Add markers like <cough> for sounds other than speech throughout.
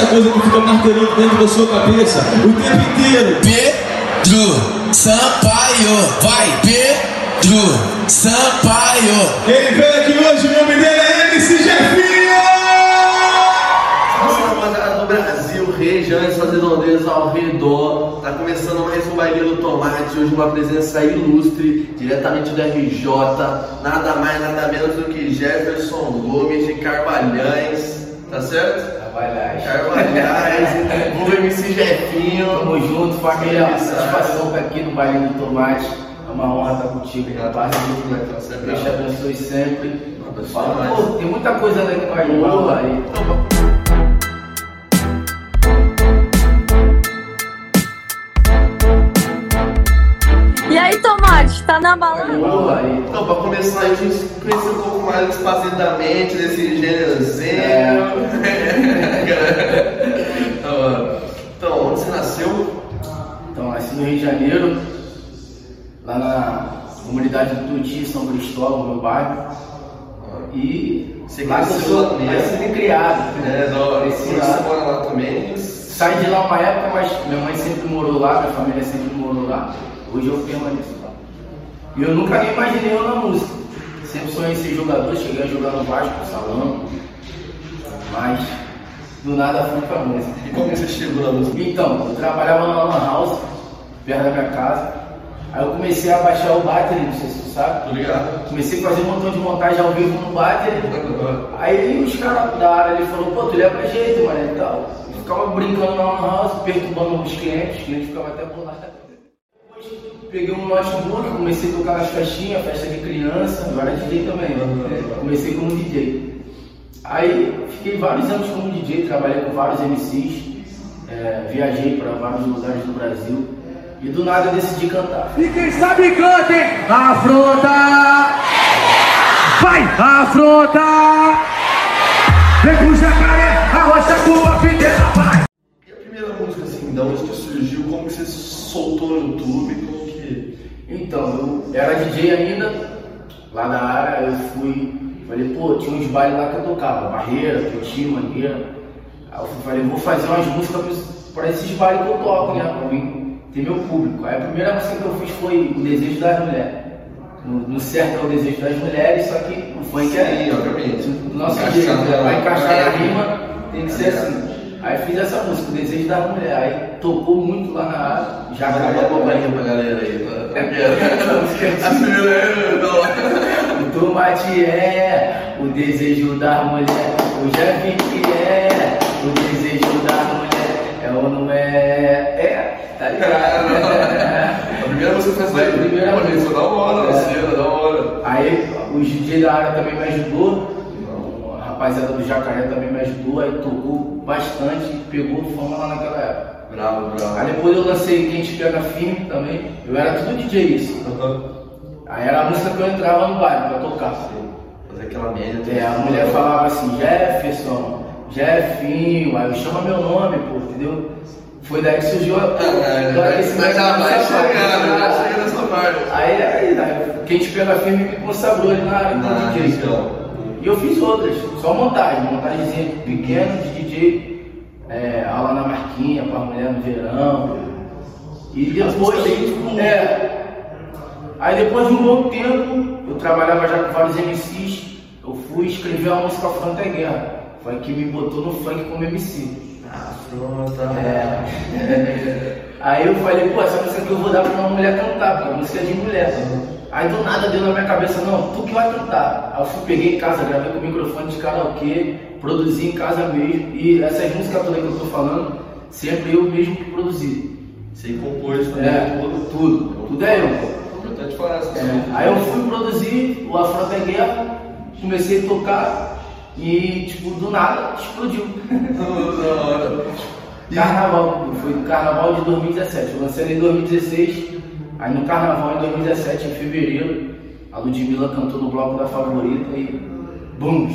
essa coisa que fica martelando dentro da sua cabeça o tempo inteiro. Pedro Sampaio, vai Pedro Sampaio. Quem veio aqui hoje, o nome dele é MC Jefinho! Salve rapaziada do Brasil, regiões, suas redondezas ao redor. Tá começando mais um baile do Tomate. Hoje uma presença ilustre, diretamente do RJ. Nada mais, nada menos do que Jefferson Gomes de Carvalhães. Tá certo? Trabalhar. Carvalhais, o MC Jefinho. Tamo junto, família. Satisfação estar aqui no Baile do Tomate. É uma honra estar contigo. Então, você é Deus te abençoe sempre. Fala, pô, tem muita coisa ali que vai tá na balada? Então, pra começar, a gente conhecer um pouco mais espaçadamente desse gênerozinho. <laughs> Então, então, onde você nasceu? Então, nasci no Rio de Janeiro, lá na comunidade do Tuti, São Cristóvão, meu bairro. E Você lá cresceu nascido e criado. É, lá. você mora lá também? Saí de lá uma época, mas minha mãe sempre morou lá, minha família sempre morou lá. Hoje eu permaneço lá. E eu nunca nem imaginei eu na música. Sempre sonhei ser jogador, cheguei a jogar no Vasco, no salão. Mas do nada fui pra música. E como você chegou na música? Então, eu trabalhava numa lan house, perto da minha casa. Aí eu comecei a baixar o battery, não sei se você sabe. Tô ligado? Comecei a fazer um montão de montagem ao vivo no battery. Aí os caras da área ele falou, pô, tu leva jeito, mano, e tal. Eu ficava brincando na lan house, perturbando os clientes, os clientes ficavam até bolados. Peguei um notebook, comecei a tocar nas festinhas, festa de criança, eu era DJ também, né? comecei como DJ. Aí fiquei vários anos como DJ, trabalhei com vários MCs, é, viajei para vários lugares do Brasil e do nada eu decidi cantar. E quem sabe cantem, afronta! Vai, afronta! Vem com o jacaré, arrocha com a videira, vai! E a primeira música, assim, da onde que surgiu? Como que você soltou no YouTube? Então, eu era DJ ainda, lá da área, eu fui, falei, pô, tinha uns bailes lá que eu tocava, Barreira, Petit, Mangueira. Aí eu falei, vou fazer umas músicas para esses bailes que eu toco, né, pra mim ter meu público. Aí a primeira música que eu fiz foi O Desejo das Mulheres. No, no certo é o Desejo das Mulheres, só que o funk é Sim, obviamente. do nosso jeito, né? vai encaixar É. na rima, tem que ser assim. Aí fiz essa música, O Desejo das Mulheres. Aí tocou muito lá na área, já Já gravou a pra companhia galera aí? É. A primeira é... Não. O tomate é o desejo da mulher, o Jeff que é o desejo da mulher, é ou não é? É, tá <laughs> ligado? A primeira música fez a primeira é da hora, É. da hora. Aí o DJ da área também me ajudou, a rapaziada do Jacaré também me ajudou, aí tocou bastante, pegou fama lá naquela época. Bravo, bravo. Aí depois eu lancei Quem Te Pega Firme também, eu era tudo DJ isso. Aí era a música que eu entrava no bairro pra tocar. Fazer aquela média. É, a mulher falava assim, Jefferson, Jefinho, aí eu chama meu nome, pô, entendeu? Foi daí que surgiu a. É, aquecimento mas já vai chegando, já né? chega nessa parte. Aí, aí, aí, quem te pega firme me consagrou ali na Na na DJ. região. E eu fiz outras, só montagem, montagemzinha pequena de DJ, é, aula na marquinha, pra mulher no verão. E depois. É, Aí depois de um bom tempo, eu trabalhava já com vários MCs, eu fui escrever uma música Fronta é Guerra. Foi que me botou no funk como MC. Afronta. É. <laughs> Aí eu falei, pô, essa música aqui eu vou dar pra uma mulher cantar, porque a música é de mulher. Aí do nada deu na minha cabeça, não, tu que vai cantar. Aí eu fui, peguei em casa, gravei com o microfone de karaokê, produzi em casa mesmo. E essas músicas todas que eu tô falando, sempre eu mesmo que produzi. Você compôs também É, tudo. tudo, tudo é eu. É aí eu fui produzir o Afronta é Guerra, comecei a tocar e, tipo, do nada explodiu. <laughs> Carnaval, foi no carnaval de 2017. Eu lancei ele em 2016, aí no carnaval em 2017, em fevereiro, a Ludmilla cantou no bloco da favorita e. Bum!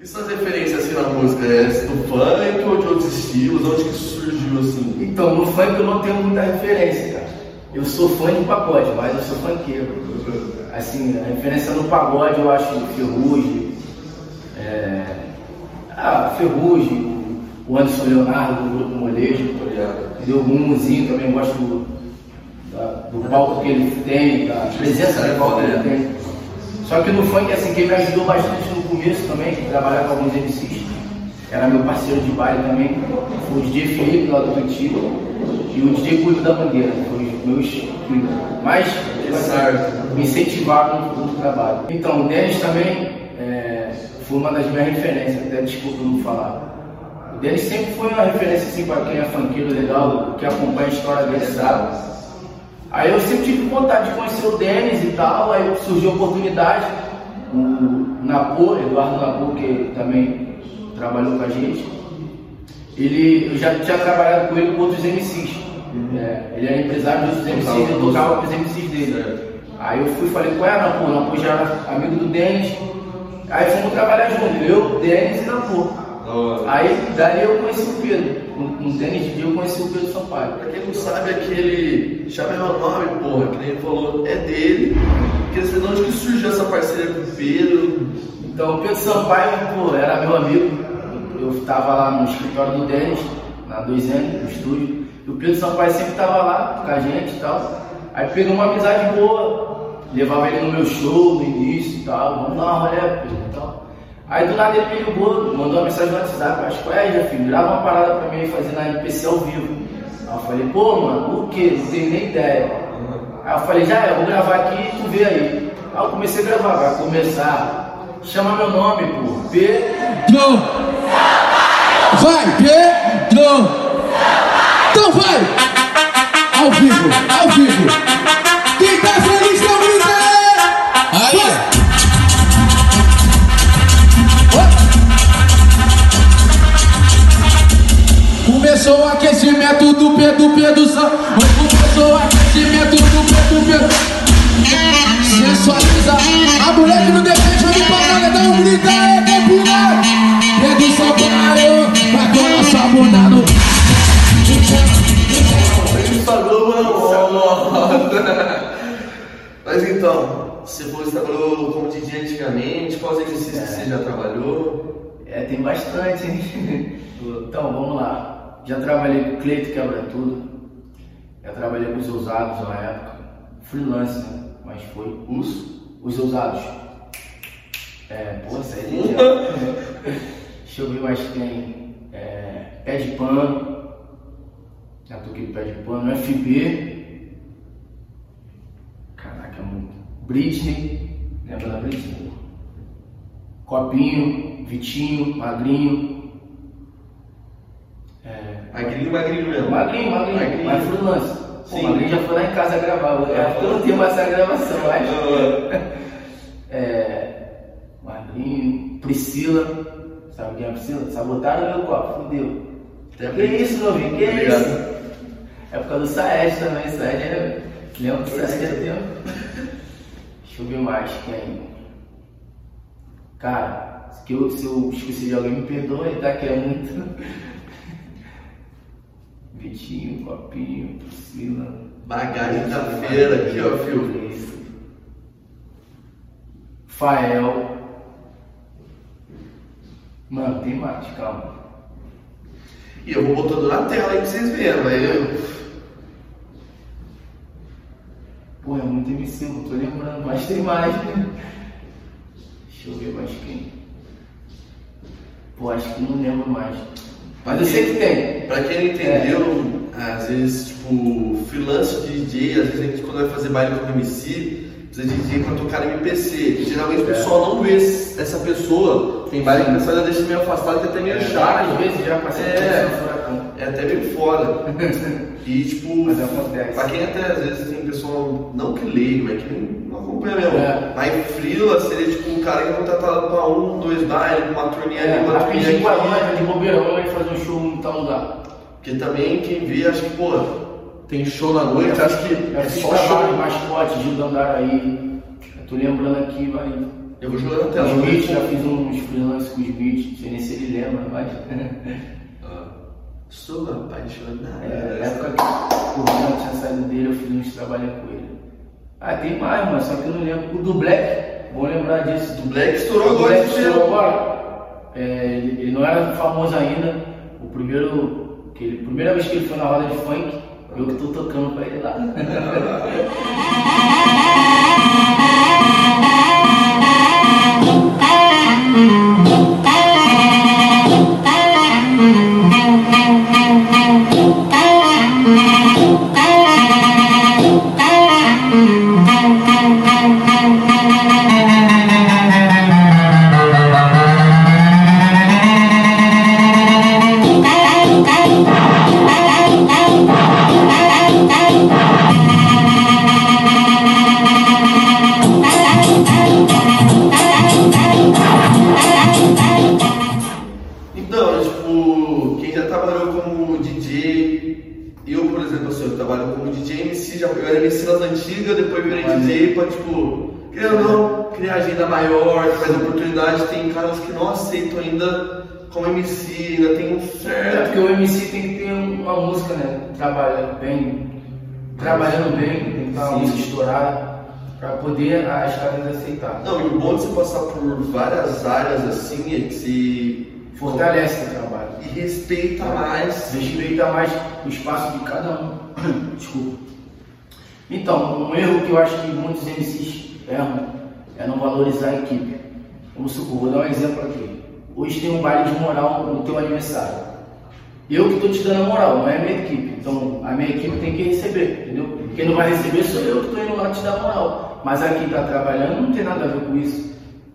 E suas referências assim na música? é do funk ou de outros estilos? Onde que surgiu assim? Então, no funk eu não tenho muita referência, cara. Eu sou fã de pagode, mas eu sou funkeiro. Assim, a referência no pagode eu acho Ferrugem, é... ah, Ferrugem, o Anderson Leonardo do Grupo Molejo, entendeu? O Mumuzinho também gosto do, da- do palco que ele tem, da presença do palco que ele tem. Só que no funk, assim, quem me ajudou bastante no começo também, que trabalhava com alguns MCs, era meu parceiro de baile também, o DJ Felipe lá do Curitiba e o DJ Cuido da Bandeira, foi os meus que mais me incentivaram no, trabalho. Então, o Denis também é, foi uma das minhas referências, até desculpa não falar. O Denis sempre foi uma referência assim, para quem é funkeiro legal, que acompanha a história dele, sabe? Aí eu sempre tive vontade de conhecer o Denis e tal, aí surgiu a oportunidade, o Napô, Eduardo Napô, que também trabalhou com a gente, ele, eu já tinha trabalhado com ele com outros MCs. É, ele era empresário outros MCs, eu tocava com os MCs dele. Aí eu fui e falei com ela, Napô, Napô já era amigo do Denis, aí fomos trabalhar junto, eu, Denis e Napô. Aí dali eu conheci o Pedro, com o Denis de dia eu conheci o Pedro Sampaio. Pra quem não sabe, aquele. Chama meu nome, porra, que nem ele falou, é dele. Quer dizer, de onde que surgiu essa parceria com o Pedro? Então, o Pedro Sampaio, pô, era meu amigo. Eu estava lá no escritório do Denis, na 2N, no estúdio. O Pedro Sampaio sempre estava lá com a gente e tal. Aí pegou uma amizade boa, levava ele no meu show no início e tal. Vamos dar uma rolê, Pedro e tal. Aí do nada ele me ligou, mandou uma mensagem no WhatsApp. Acho que é, já filho, grava uma parada pra mim fazer na NPC ao vivo. Aí eu falei, pô, mano, o quê? Não tenho nem ideia. Aí eu falei, já é, vou gravar aqui e tu vê aí. Aí eu comecei a gravar, vai começar. Chama meu nome, pô. Pedro! Vai, Pedro! Então vai! Trabalhei com Cleito Quebra Tudo. Já trabalhei com os ousados na época. Freelance, né? Mas foi Os? os ousados. É, pô. <laughs> Deixa eu ver mais quem. É, Pé de Pano. Já toquei Pé de Pano. FB. Caraca, é muito. Britney. Lembra da Britney? Copinho, Vitinho, Magrinho. É, Magrinho, magrinho mesmo. Magrinho, magrinho, Magrinho. mas freelance. Pô, Sim. Magrinho já foi lá em casa gravar. É eu não tenho mais essa gravação, mas. <laughs> <laughs> É, Magrinho, Priscila. Sabe quem é a Priscila? Sabotaram meu copo, fudeu. Que isso, novinho? Que Obrigado. isso? Época do Saed também, Saed é. Lembra do Saed é tempo? Deixa eu ver mais quem. Cara, se eu, se eu esqueci de alguém, me perdoe, tá? Que é muito. Vitinho, Copinho, Priscila. Bagagem da feira aqui, ó, filho. Isso. Fael. Mano, tem mais, calma. E eu vou botando na tela aí pra vocês verem, aí eu... Pô, é muito MC, não tô lembrando, mas tem mais, né? Deixa eu ver mais quem. Pô, acho que não lembro mais. Mas eu sei que tem. Pra quem não entendeu, às vezes, tipo, freelance de DJ, às vezes a gente quando vai fazer baile com MC, precisa de DJ pra tocar MPC. Geralmente o pessoal não vê essa pessoa. Tem baile que o pessoal já deixa meio afastado, que é até meio chato. Às vezes já passei É. É até meio foda. <laughs> E tipo, Mas acontece. pra quem até às vezes tem pessoal, não que leigo, mas que não acompanha mesmo. É. Mas frila seria tipo um cara que é contratado pra um, dois bailes, com uma turninha ali, É, uma turninha rapidinho com a aqui. loja de bobeirão, vai fazer um show em tal lugar. Porque também quem vê, acho que, pô, tem show na noite, acho que Eu é fiz só trabalho de show. mascote, Gil Dandaraí. Eu tô lembrando aqui, vai. Eu vou jogar na tela. O né? Smith, já fiz uns freelance com o Smith, não sei nem se ele lembra, mas. Ah, <laughs> Sou apaixonado. É, na época que o Ronald tinha saído dele, eu fiz uns trabalhos com ele. Ah, tem mais, mano, só que eu não lembro. O do Black, vou lembrar disso. O Black estourou O agora Black estourou ano. agora. É, ele, ele não era famoso ainda. O primeiro. Que ele, primeira vez que ele foi na roda de funk, eu que tô tocando pra ele lá. <laughs> poder as caras aceitar. Não, e o bom de você passar por várias áreas assim é que se Fortalece o trabalho. e respeita mais. Respeita mais o espaço de cada um. <coughs> Desculpa. Então, um erro que eu acho que muitos MCs erram é não valorizar a equipe. Vamos supor, vou dar um exemplo aqui. Hoje tem um baile de moral no teu aniversário. Eu que estou te dando a moral, não é a minha equipe. Então, a minha equipe tem que receber, entendeu? Quem não vai receber sou eu que estou indo lá te dar moral. Mas a quem está trabalhando não tem nada a ver com isso.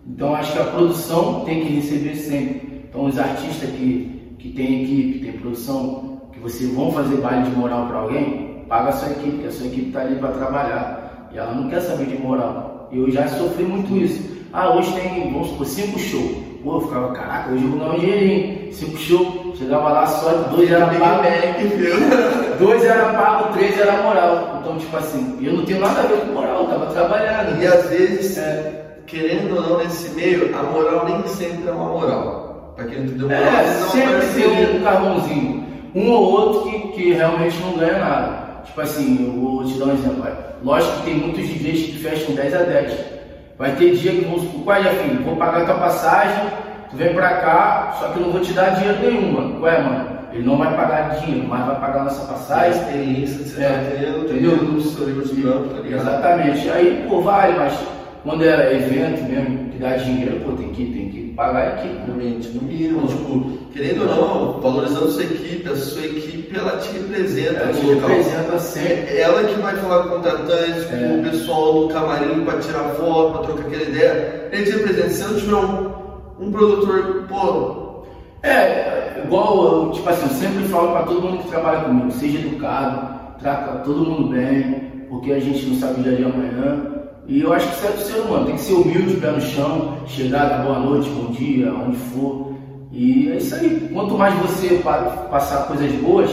Então, acho que a produção tem que receber sempre. Então, os artistas que, que tem equipe, tem produção, que vocês vão fazer baile de moral para alguém, paga a sua equipe, porque a sua equipe está ali para trabalhar. E ela não quer saber de moral. Eu já sofri muito isso. Ah, hoje tem, vamos supor, cinco shows. Pô, eu ficava, caraca, hoje eu vou ganhar um dinheirinho. Cinco shows, chegava lá só, dois era Big pago. <laughs> Dois era pago, três era moral. Então, tipo assim, eu não tenho nada a ver com moral, eu tava trabalhando. E às vezes, É. querendo ou não, nesse meio, a moral nem sempre é uma moral. Pra quem não entendeu, moral É, vezes é sempre tem um carvãozinho. Um ou outro que, que realmente não ganha nada. Tipo assim, eu vou te dar um exemplo. vai. Lógico que tem muitos DJs que fecham 10 a 10. Vai ter dia que vamos supor, qual é, filho? Vou pagar tua passagem, tu vem pra cá, só que eu não vou te dar dinheiro nenhum, mano. Ué, mano, ele não vai pagar dinheiro, mas vai pagar nossa passagem. experiência É, tá tendo, entendeu? entendeu? De campo, tá ligado? Exatamente. Aí, pô, vale, mas quando é evento mesmo, que dá dinheiro, pô, tem que, tem que pagar a equipe. né? Realmente, no mínimo, tipo, querendo ou não, valorizando sua equipe, a sua equipe ela te representa Ela te representa sempre. É ela que vai falar com o contratante, É. com o pessoal no camarim pra tirar foto, pra trocar aquela ideia. Ele te representa. Se não tiver um, um produtor, pô, É, igual, eu, tipo assim, eu sempre falo pra todo mundo que trabalha comigo, seja educado, trata todo mundo bem, porque a gente não sabe o dia de amanhã. E eu acho que isso é do ser humano, tem que ser humilde, pé no chão, chegar, dar boa noite, bom dia, onde for. E é isso aí. Quanto mais você pa- passar coisas boas,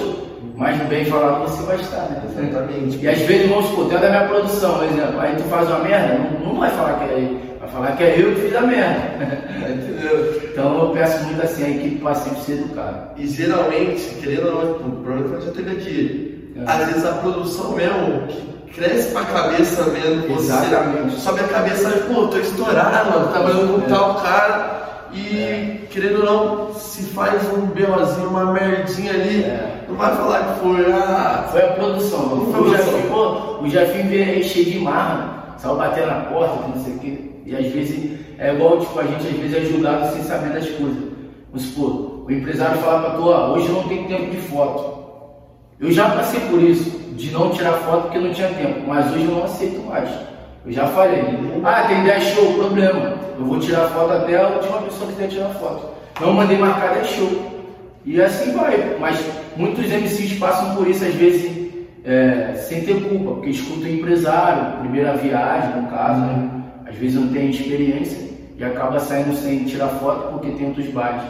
mais bem falado você vai estar, né? Exatamente. E às vezes, vamos supor, dentro da minha produção, por exemplo, aí tu faz uma merda, não, não vai falar que é ele, vai falar que é eu que fiz a merda. <laughs> entendeu? Então eu peço muito assim a equipe para sempre ser educada. E geralmente, querendo ou não, o problema que a já teve aqui, É. às vezes a produção mesmo, que cresce pra cabeça mesmo, você Exatamente. sobe a cabeça e, pô, tô estourado, mano, trabalhando com É. tal cara, e querendo ou não, se faz um BOzinho, uma merdinha ali, É. não vai falar que foi, ah, Foi a produção. Foi a O. Jefinho, pô, o Jefinho veio aí cheio de marra, saiu batendo na porta, não sei o quê. E às vezes é igual, tipo, a gente às vezes é julgado sem saber das coisas. Vamos supor, o empresário fala pra tu, hoje não tenho tempo de foto. Eu já passei por isso, de não tirar foto porque não tinha tempo, mas hoje eu não aceito mais. Eu já falei, ah, tem 10 show, problema. Eu vou tirar foto até a última pessoa que quer tirar foto. Não mandei marcar 10 show. E assim vai. Mas muitos MCs passam por isso, às vezes, é, sem ter culpa, porque escutam o empresário, primeira viagem, no caso, né? Às vezes não tem experiência e acaba saindo sem tirar foto porque tem outros bares.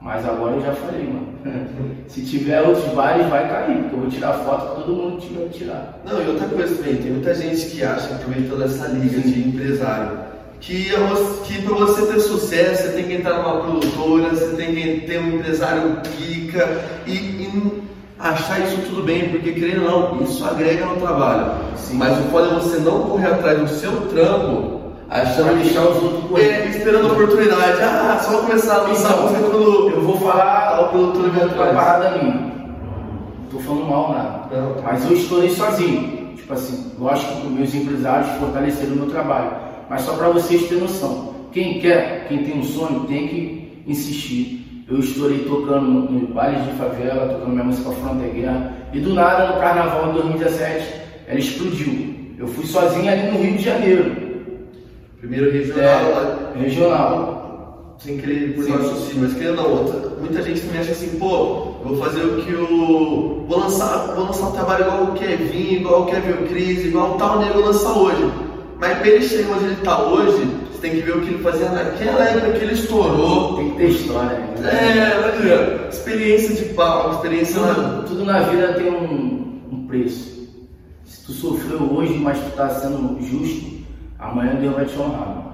Mas agora eu já falei, mano. <laughs> Se tiver outros bares, vai cair, porque eu vou tirar foto que todo mundo tiver que tirar. Não, e outra coisa também, tem muita gente que acha, aproveitando essa liga de empresário, que, é que para você ter sucesso, você tem que entrar numa produtora, você tem que ter um empresário pica e, e achar isso tudo bem, porque querendo ou não, isso agrega no trabalho. Mas o foda é você não correr atrás do seu trampo, achando deixar os outros correr. é, esperando a oportunidade. Ah, só começar a lançar Então, música quando Eu vou falar tal produtor uma atrás. parada minha. Não tô falando mal nada. Não. Mas eu estourei sozinho. Tipo assim, lógico que meus empresários fortaleceram o meu trabalho. Mas só para vocês terem noção. Quem quer, quem tem um sonho, tem que insistir. Eu estourei tocando no, bailes de favela, tocando minha música Fronte à Guerra. E do nada, no carnaval de 2017, ela explodiu. Eu fui sozinho ali no Rio de Janeiro. Primeiro regional, lá, É, regional. sem querer por raciocínio, mas querendo ou não, outra, muita gente também acha assim, pô, eu vou fazer o que o. Vou lançar, vou lançar um trabalho igual o Kevin, igual o Kevin Cris, igual o tal nego lança hoje. Mas pra ele chegar onde ele tá hoje, você tem que ver o que ele fazia naquela época que ele estourou. Tem que ter história. né? É, ver, experiência de pau, experiência na. Tudo, tudo na vida tem um, um preço. Se tu sofreu hoje, mas tu tá sendo justo, amanhã Deus vai te honrar.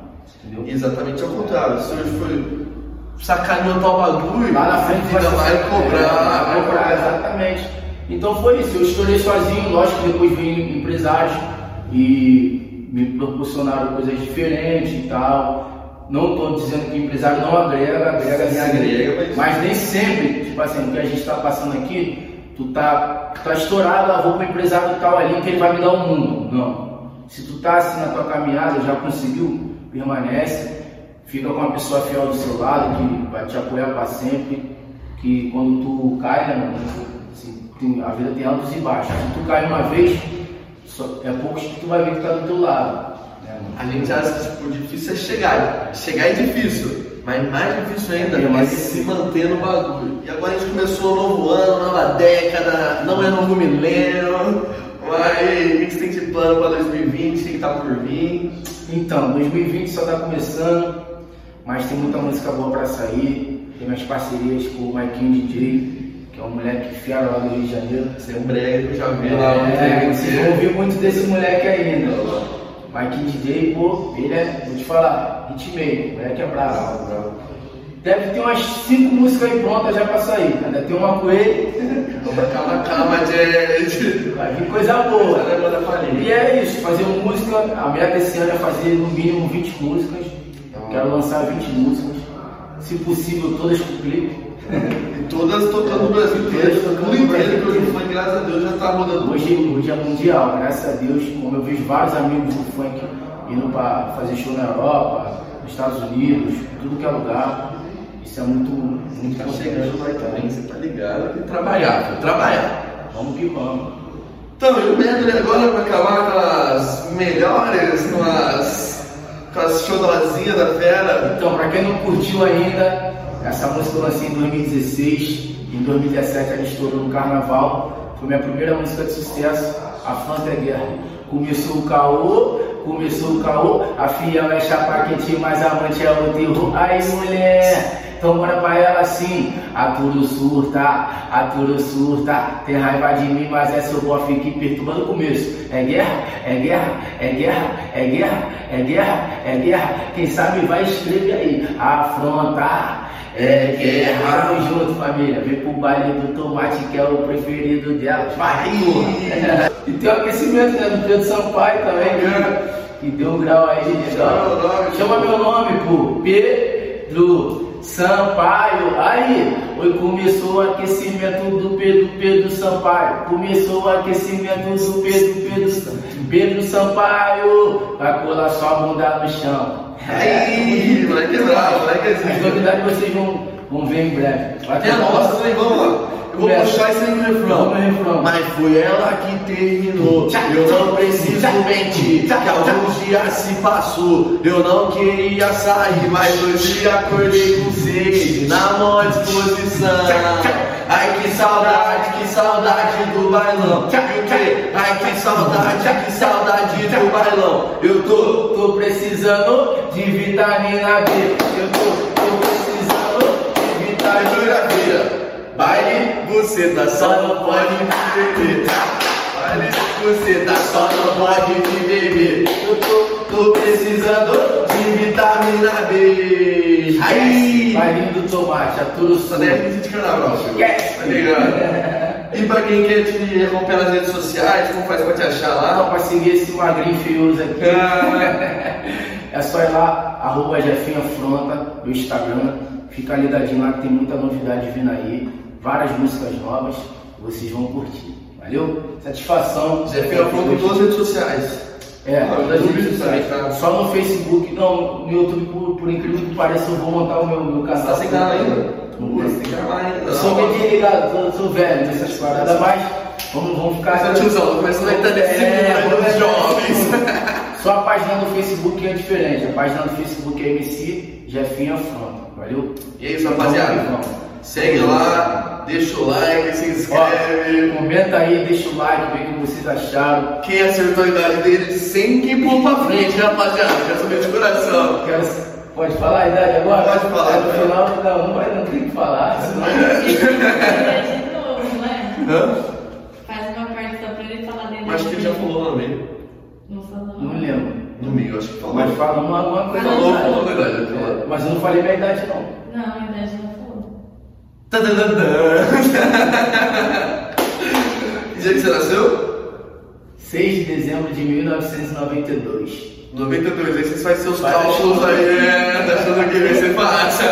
Entendeu? Exatamente ao contrário. Se hoje foi sacaneou tal bagulho, Lá na frente ainda ser- vai cobrar, vai cobrar, exatamente. Então foi isso, eu estourei sozinho, lógico que depois veio empresários e me proporcionaram coisas diferentes e tal. Não estou dizendo que empresário não agrega, agrega Sim, agrega, mas- mas nem sempre, tipo assim, o que a gente está passando aqui, tu tá, tá estourado, eu vou pro empresário tal ali que ele vai me dar o mundo. Não. Se tu tá assim na tua caminhada, já conseguiu, permanece, fica com uma pessoa fiel do seu lado, que vai te apoiar para sempre, que quando tu cai, né, mano, assim, tem- a vida tem altos e baixos. Se tu cai uma vez, só- é poucos que tu vai ver que tá do teu lado. Né? A gente acha que tipo, o difícil é chegar. Chegar é difícil, mas mais difícil ainda É é mais se manter no bagulho. E agora a gente começou um novo ano, nova década, não é novo milênio. Mas o que você tem de plano para 2020? O que tá por vir? Então, 2020 só tá começando, mas tem muita música boa pra sair. Tem minhas parcerias com o Maikinho DJ, que é um moleque fiel lá do Rio de Janeiro. Você é um brega que eu já vi lá. É, vocês vão ouvir muito desse moleque ainda. Mike DJ, pô, ele é, vou te falar, hitmaker, moleque é bravo. Deve ter umas 5 músicas aí prontas já pra sair. Ainda tem uma com ele, Calma, calma, gente. vai vir coisa boa. É. E é isso, fazer música, a meta desse ano é fazer no mínimo 20 músicas. Quero lançar 20 músicas. Se possível, todas com clipe. <laughs> Todas tocando no Brasil inteiro, tocando no inteiro, Brasil hoje o inteiro. funk, graças a Deus, já tá rodando. Hoje, hoje é mundial, graças a Deus, como eu vejo vários amigos do funk indo para fazer show na Europa, nos Estados Unidos, tudo que é lugar. Isso é muito, muito Tá chegando lá também, você tá ligado? E trabalhar, filho, trabalhar. Vamos que vamos. Então, e o medley agora vai acabar com as melhores, com as, com as chodozinhas da fera. Então, para quem não curtiu ainda, essa música eu lancei em 2016, em 2017 ela estourou no carnaval. Foi minha primeira música de sucesso, a Fanta é Guerra. Começou o caô, começou o caô, a fiel é chapa quentinha, mas a amante é o terror. Aí mulher, então bora pra ela assim, a tudo surta, a tudo surta, tem raiva de mim, mas é seu bofe que perturba no começo. É guerra, é guerra, é guerra, é guerra, é guerra, é guerra. Quem sabe vai escrever aí, afronta. É guerra, tamo junto família, vem pro baile do tomate que é o preferido dela. Vai, porra. <laughs> E tem o aquecimento né, do Pedro Sampaio também, né? Que deu um grau aí legal. Chama meu nome, pô. Pedro Sampaio. Aí, começou o aquecimento do Pedro, Pedro Sampaio. Começou o aquecimento do Pedro, Pedro, Pedro Sampaio. Vai colar sua bunda no chão. Aí, moleque moleque As assim. novidades vocês vão, vão ver em breve. Até nossa também, vamos lá. Eu vou Começa. puxar isso aí no refrão. Refrão. Mas foi ela que terminou. Eu não preciso mentir, que alguns dias se passou. Eu não queria sair, mas hoje acordei com sede, na maior disposição. Ai que saudade, que saudade do bailão. Ai que saudade, que saudade do bailão. Eu tô, Tô precisando de vitamina B. Eu tô, tô precisando de vitamina vira. Baile, você tá só não pode me beber. Baile, você tá só não pode me beber. Eu tô, tô precisando de vitamina B. Aí! Bailinho do tomate, aturo Só nem é de carnaval, filho. Yes. Tá ligado? E pra quem quer te acompanhar nas redes sociais, como faz pra te achar Ah, lá? não, pra seguir esse magrinho feioso aqui. <laughs> é só ir lá, arroba Jefinho Afronta, no Instagram. Fica ligadinho lá que tem muita novidade vindo aí. Várias músicas novas. Vocês vão curtir. Valeu? Satisfação. Zé Fio Afronta em todas as redes sociais. É, todas as no redes YouTube sociais. também, tá? Só no Facebook, não, no YouTube, por, por incrível que pareça, eu vou montar o meu, meu canal. Tá sem canal ainda? Não canal ainda. Eu sou meio desligado, eu sou velho nessas paradas, mas vamos, vamos ficar. Seu tiozão, começando a nesse É, é, jovens. Só a página do Facebook é diferente. A página do Facebook é MC Jefinho Afronta. Valeu? E é isso, rapaziada. Segue lá, deixa o like, se inscreve. Ó, comenta aí, deixa o like, vê o que vocês acharam. Quem acertou a idade dele sem que pôr pra frente, rapaziada. Quero saber de coração. Quero- Pode falar a idade agora? Pode falar, No final, não, não vai não tem que falar. senão- <laughs> de novo, não é? Hã? Faz uma parte só pra ele falar dele. Acho que ele já falou no meio. Não falou. Não lembro. No meio, acho que falou. Mas fala uma, uma coisa. Falou, da idade. falou a idade, falou. É, Mas eu não falei minha idade, não. Não, a idade não falou. Tadadadã. Que dia que você nasceu? 6 de dezembro de 1992. 92, aí vocês fazem seus Vai, cálculos aí, é, tá achando que vai ser fácil.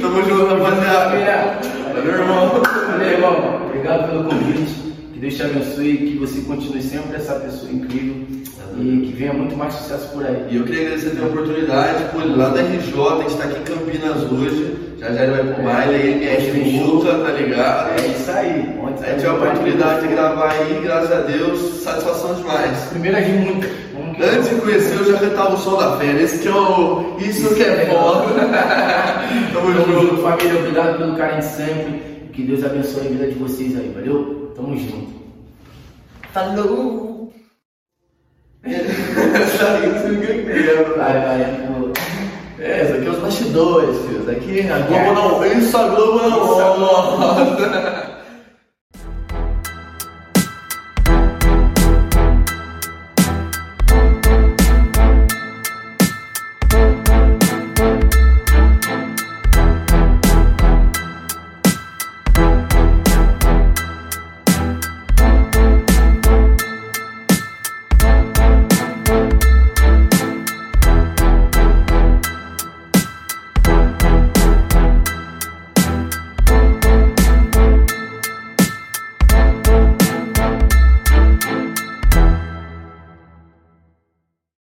Tamo junto, rapaziada. Valeu, irmão. Valeu, irmão. Obrigado pelo convite. Que Deus te abençoe, que você continue sempre essa pessoa incrível e que venha muito mais sucesso por aí. E eu queria agradecer a oportunidade, pô, lá da RJ, a gente tá aqui em Campinas hoje, já já ele vai pro baile, Hoje tem MS show. multa, tá ligado? É isso aí. Ontem A gente tive a oportunidade de gravar aí, graças a Deus, satisfação demais. Primeira de muitas. Vamos que Antes de conhecer, eu já cantava o som da fera, esse que é o... isso que é foda. <laughs> Tamo Tamo junto. junto, família. Obrigado pelo carinho de sempre. Que Deus abençoe a vida de vocês aí, valeu? Tamo junto. Falou! Aí você não entendeu, Vai, vai. pô. É, isso aqui é os bastidores, filho. Daqui a É. Globo não. Isso a Globo não. Isso a Globo mostra. <laughs>